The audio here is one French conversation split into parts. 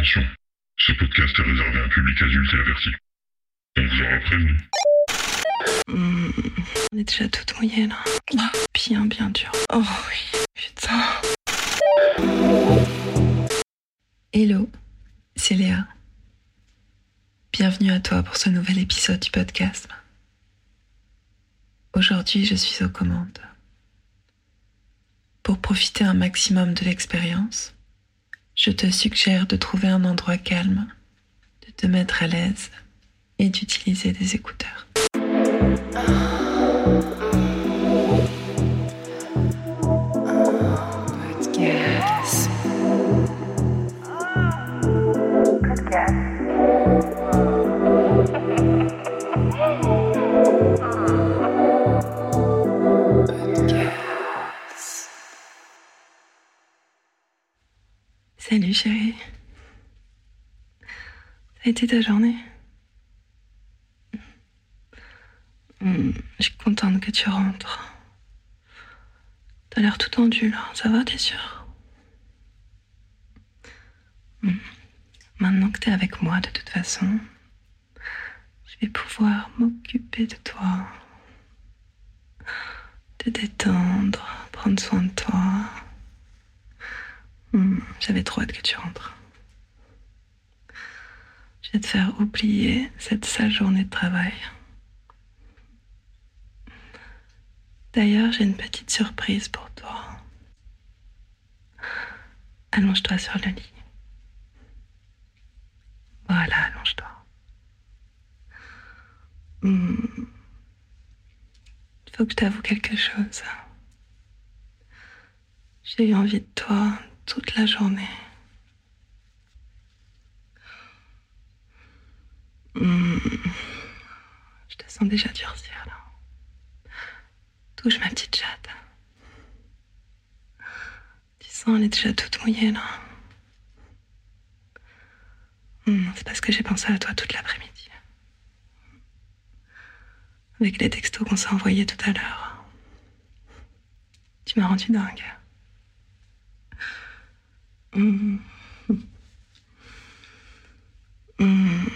Attention, ce podcast est réservé à un public adulte et averti. On vous aura prévenu. Hmm, on est déjà toute mouillée là. Bien, bien dur. Oh oui, putain. Hello, c'est Léa. Bienvenue à toi pour ce nouvel épisode du podcast. Aujourd'hui, je suis aux commandes. Pour profiter un maximum de l'expérience, je te suggère de trouver un endroit calme, de te mettre à l'aise et d'utiliser des écouteurs. Ta journée Hmm, Je suis contente que tu rentres. T'as l'air tout tendu là, ça va, t'es sûr Hmm. Maintenant que t'es avec moi, de toute façon, je vais pouvoir m'occuper de toi, te détendre, prendre soin de toi. Hmm, J'avais trop hâte que tu rentres. Je vais te faire oublier cette sale journée de travail. D'ailleurs, j'ai une petite surprise pour toi. Allonge-toi sur le lit. Voilà, allonge-toi. Hmm. Il faut que je t'avoue quelque chose. J'ai eu envie de toi toute la journée. Hmm. Je te sens déjà durcir là. Touche ma petite chatte. Tu sens, elle est déjà toute mouillée là. Hmm, C'est parce que j'ai pensé à toi toute l'après-midi. Avec les textos qu'on s'est envoyés tout à l'heure. Tu m'as rendu dingue. Hmm. Hmm.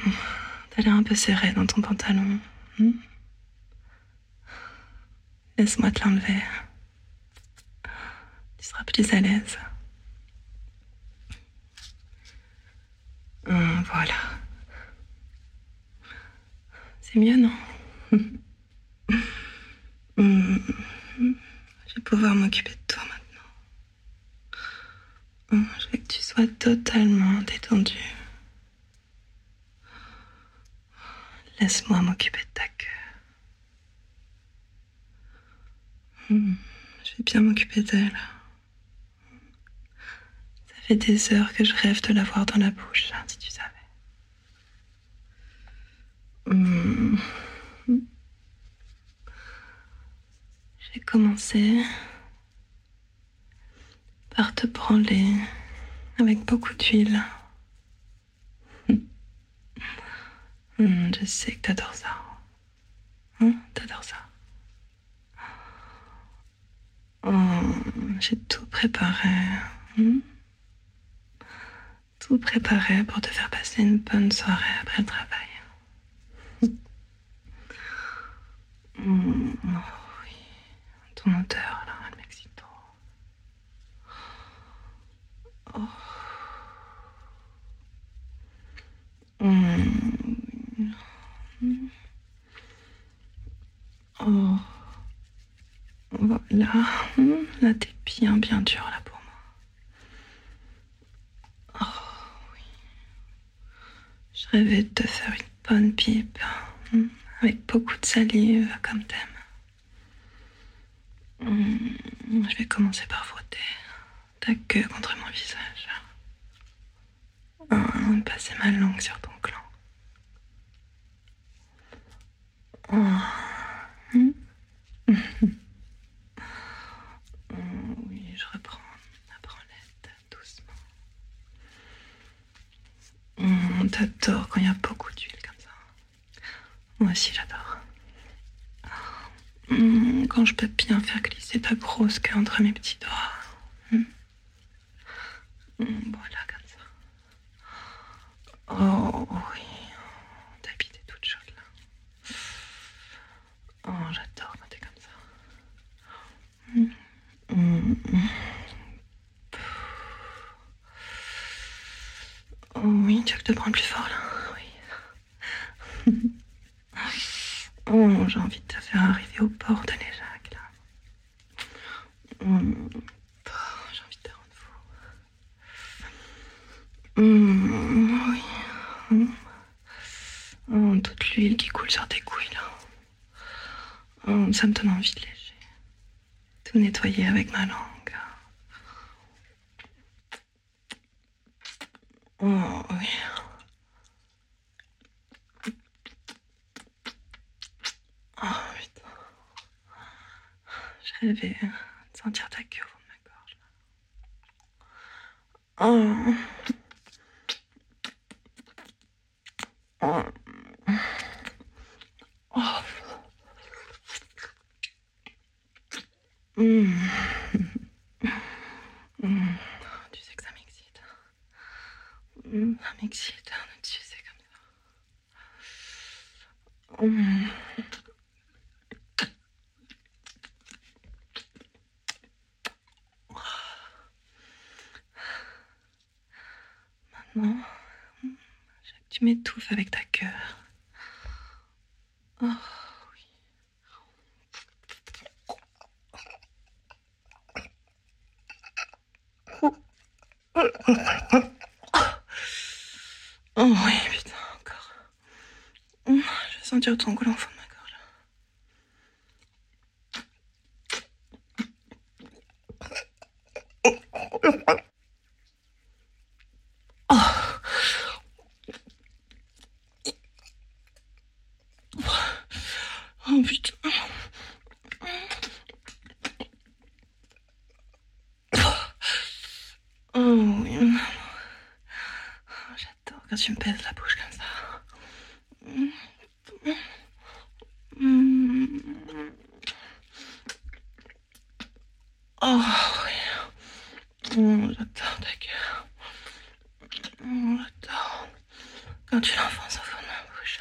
T'as l'air un peu serré dans ton pantalon. Hmm? Laisse-moi te l'enlever. Tu seras plus à l'aise. Hmm, voilà. C'est mieux, non? Hmm. Je vais pouvoir m'occuper de toi maintenant. Hmm, Je veux que tu sois totalement détendu. Laisse-moi m'occuper de ta queue. Hmm, Je vais bien m'occuper d'elle. Ça fait des heures que je rêve de l'avoir dans la bouche, hein, si tu savais. Hmm. Je vais commencer par te branler avec beaucoup d'huile. Hmm, Je sais que t'adores ça. Hein, t'adores ça. Oh, J'ai tout préparé. hmm. Tout préparé pour te faire passer une bonne soirée après le travail. Oui, ton odeur là, elle m'excite trop. Oh. Voilà. Hmm, Là, t'es bien, bien dur là pour moi. Oh oui. Je rêvais de te faire une bonne pipe. hmm, Avec beaucoup de salive, comme t'aimes. Hmm, Je vais commencer par frotter ta queue contre mon visage. Oh, passer ma langue sur ton clan. Hmm. on t'adore quand il y a beaucoup d'huile comme ça. Moi aussi, j'adore. Hmm, quand je peux bien faire glisser ta grosse queue entre mes petits doigts. Hmm. Hmm, voilà, comme ça. Oh oui. Te prenne plus fort là Oui. J'ai envie de te faire arriver au port de l'Éjac là. Oh, j'ai envie de te rendre fou. Hum, oui. Oh, toute l'huile qui coule sur tes couilles là. Ça me donne envie de léger. Tout nettoyer avec ma langue. Oh oui. Je rêvais de sentir ta queue au de ma gorge. Oh. Oh. Mmh. Tu sais que ça m'excite. Mmh, Ça m'excite, hein, de sucer comme ça. Mmh. Tu m'étouffes avec ta queue. Oh, oui. Oh oui, putain, encore. Je vais sentir ton goût au fond de ma gorge. Oh. Oh putain. Oh oui. Oh, J'adore quand tu me pèses la bouche comme ça. Oh oui. Oh, J'adore ta gueule. Oh, J'adore quand tu l'enfonces au fond de ma bouche.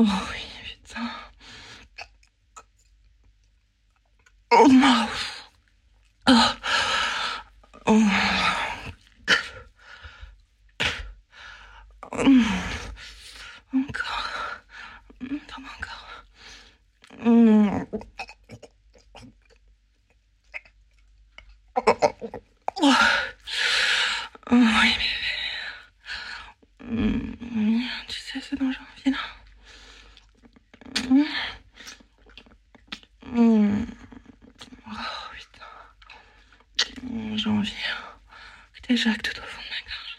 Oh oui, putain. Oh non. Oh. Oh. Encore. Donne-moi encore. Oh oui, bébé. Tu sais ce dont j'ai envie là Oh putain. J'ai envie que Jacques tout au fond de ma gorge.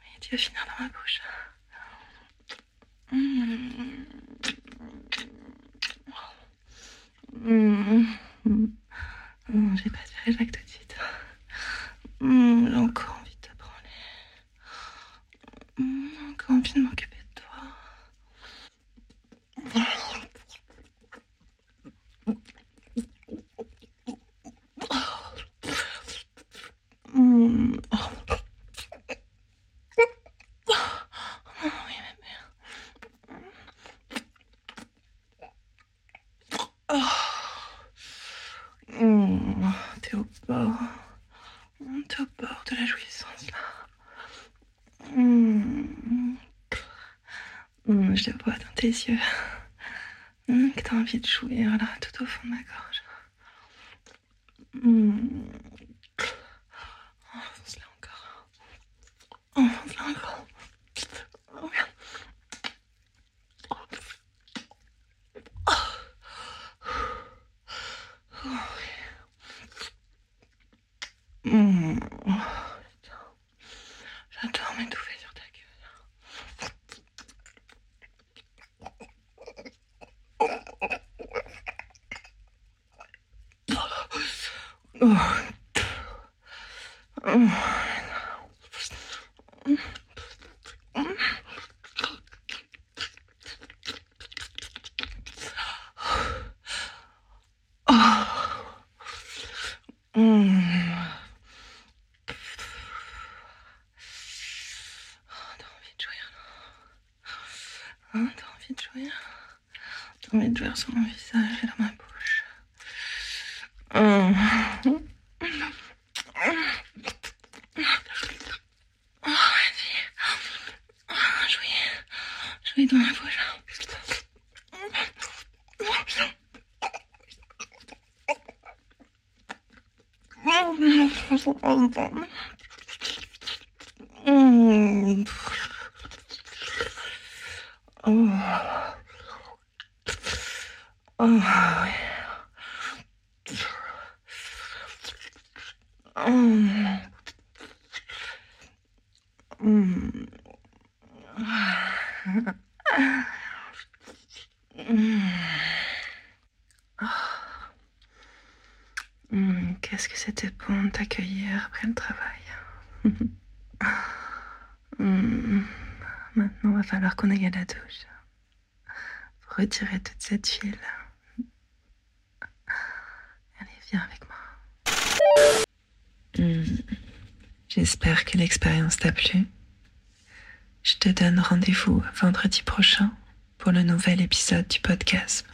Mais tu vas finir dans ma bouche. J'ai pas tiré Jacques tout de suite. Encore envie de te prendre. J'ai encore envie de m'occuper de toi. Mm. Oh. Oh, oui, bébé. Oh. Mm. T'es au bord. T'es au bord de la jouissance là. Mm. Mm, Je le vois dans tes yeux. Que t'as envie de jouir là, tout au fond de ma gorge. Enfonce-la encore. Enfonce-la encore. Oh, bien. Mm. Oh, putain. J'adore m'étouffer sur ta gueule. Oh. Oh. Mm. Oh, T'as envie de Hein, T'as envie sur mon visage bouche. Oh. Oh, vas-y. Oh, jouis. Jouis dans ma bouche. Mm. Oh. Oh. Mm. Mm. Mm. Mm, Qu'est-ce que c'était bon de t'accueillir après le travail. Mm. Maintenant, va falloir qu'on aille à la douche pour retirer toute cette huile. Allez, viens avec moi. Mm. J'espère que l'expérience t'a plu. Je te donne rendez-vous vendredi prochain pour le nouvel épisode du podcast.